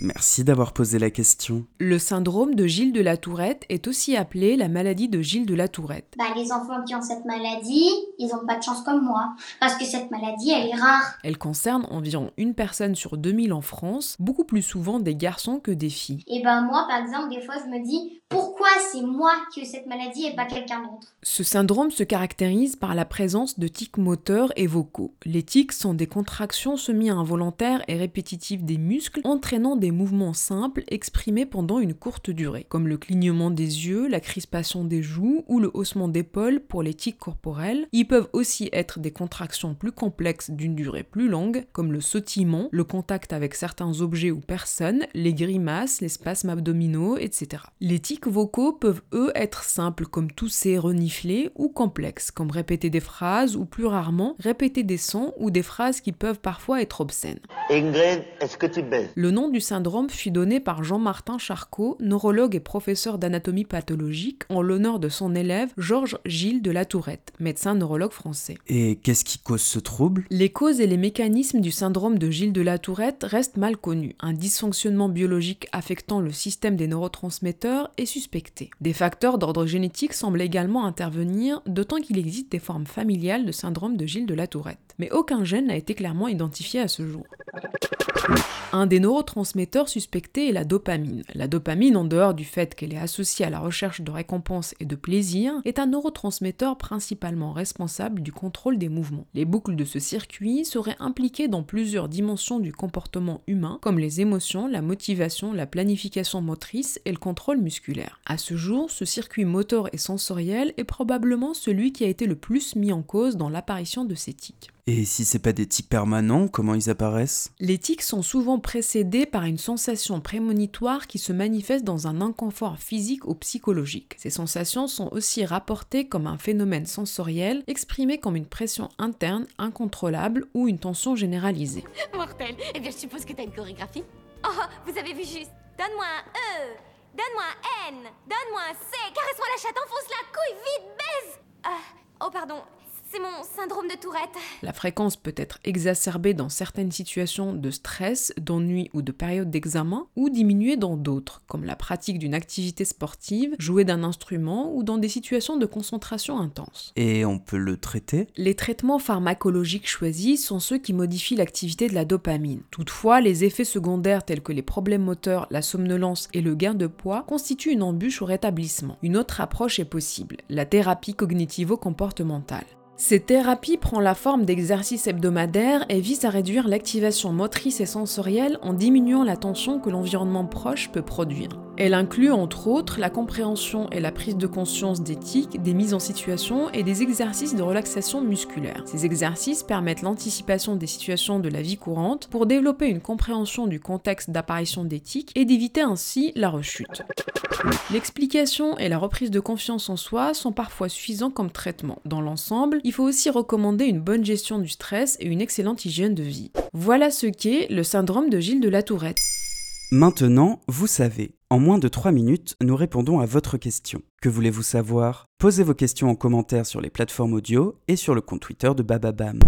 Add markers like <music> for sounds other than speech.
Merci d'avoir posé la question. Le syndrome de Gilles de la Tourette est aussi appelé la maladie de Gilles de la Tourette. Bah, les enfants qui ont cette maladie, ils n'ont pas de chance comme moi. Parce que cette maladie, elle est rare. Elle concerne environ une personne sur 2000 en France, beaucoup plus souvent des garçons que des filles. Et ben moi, par exemple, des fois, je me dis, pourquoi c'est moi qui ai cette maladie et pas quelqu'un d'autre Ce syndrome se caractérise par la présence de tics moteurs et vocaux. Les tics sont des contractions semi-involontaires et répétitives des muscles, entraînant des mouvements simples exprimés pendant une courte durée, comme le clignement des yeux, la crispation des joues ou le haussement d'épaules pour les tics corporels. Ils peuvent aussi être des contractions plus complexes d'une durée plus longue, comme le sautillement, le contact avec certains objets ou personnes, les grimaces, les spasmes abdominaux, etc. Les tics vocaux peuvent eux être simples comme tousser, renifler ou complexes comme répéter des phrases ou plus rarement répéter des sons ou des phrases qui peuvent parfois être obscènes. Ingrid, est-ce que tu baises? Le nom du syndrome fut donné par Jean-Martin Charcot, neurologue et professeur d'anatomie pathologique, en l'honneur de son élève Georges Gilles de la Tourette, médecin neurologue français. Et qu'est-ce qui cause ce trouble? Les causes et les mécanismes du syndrome de Gilles de la Tourette restent mal connus. Un dysfonctionnement biologique affectant le système des neurotransmetteurs est suspecté. Des facteurs d'ordre génétique semblent également intervenir, d'autant qu'il existe des formes familiales de syndrome de Gilles de la Tourette. Mais aucun gène n'a été clairement identifié à ce jour. Un des neurotransmetteurs suspectés est la dopamine. La dopamine, en dehors du fait qu'elle est associée à la recherche de récompense et de plaisir, est un neurotransmetteur principalement responsable du contrôle des mouvements. Les boucles de ce circuit seraient impliquées dans plusieurs dimensions du comportement humain, comme les émotions, la motivation, la planification motrice et le contrôle musculaire. À ce jour, ce circuit moteur et sensoriel est probablement celui qui a été le plus mis en cause dans l'apparition de ces tics. Et si c'est pas des tics permanents, comment ils apparaissent? Les tics sont souvent précédés par une sensation prémonitoire qui se manifeste dans un inconfort physique ou psychologique. Ces sensations sont aussi rapportées comme un phénomène sensoriel exprimé comme une pression interne incontrôlable ou une tension généralisée. <laughs> Mortel. Eh bien, je suppose que t'as une chorégraphie. Oh, vous avez vu juste. Donne-moi un E. Donne-moi un N. Donne-moi un C. Caresse-moi la chatte, enfonce la couille, vite, baise. Ah, oh, pardon. C'est mon syndrome de Tourette. La fréquence peut être exacerbée dans certaines situations de stress, d'ennui ou de période d'examen, ou diminuée dans d'autres, comme la pratique d'une activité sportive, jouer d'un instrument ou dans des situations de concentration intense. Et on peut le traiter? Les traitements pharmacologiques choisis sont ceux qui modifient l'activité de la dopamine. Toutefois, les effets secondaires tels que les problèmes moteurs, la somnolence et le gain de poids constituent une embûche au rétablissement. Une autre approche est possible, la thérapie cognitivo-comportementale. Cette thérapie prend la forme d'exercices hebdomadaires et vise à réduire l'activation motrice et sensorielle en diminuant la tension que l'environnement proche peut produire. Elle inclut entre autres la compréhension et la prise de conscience d'éthique, des mises en situation et des exercices de relaxation musculaire. Ces exercices permettent l'anticipation des situations de la vie courante pour développer une compréhension du contexte d'apparition d'éthique et d'éviter ainsi la rechute. L'explication et la reprise de confiance en soi sont parfois suffisants comme traitement. Dans l'ensemble, il faut aussi recommander une bonne gestion du stress et une excellente hygiène de vie. Voilà ce qu'est le syndrome de Gilles de la Tourette. Maintenant, vous savez. En moins de 3 minutes, nous répondons à votre question. Que voulez-vous savoir? Posez vos questions en commentaire sur les plateformes audio et sur le compte Twitter de Bababam.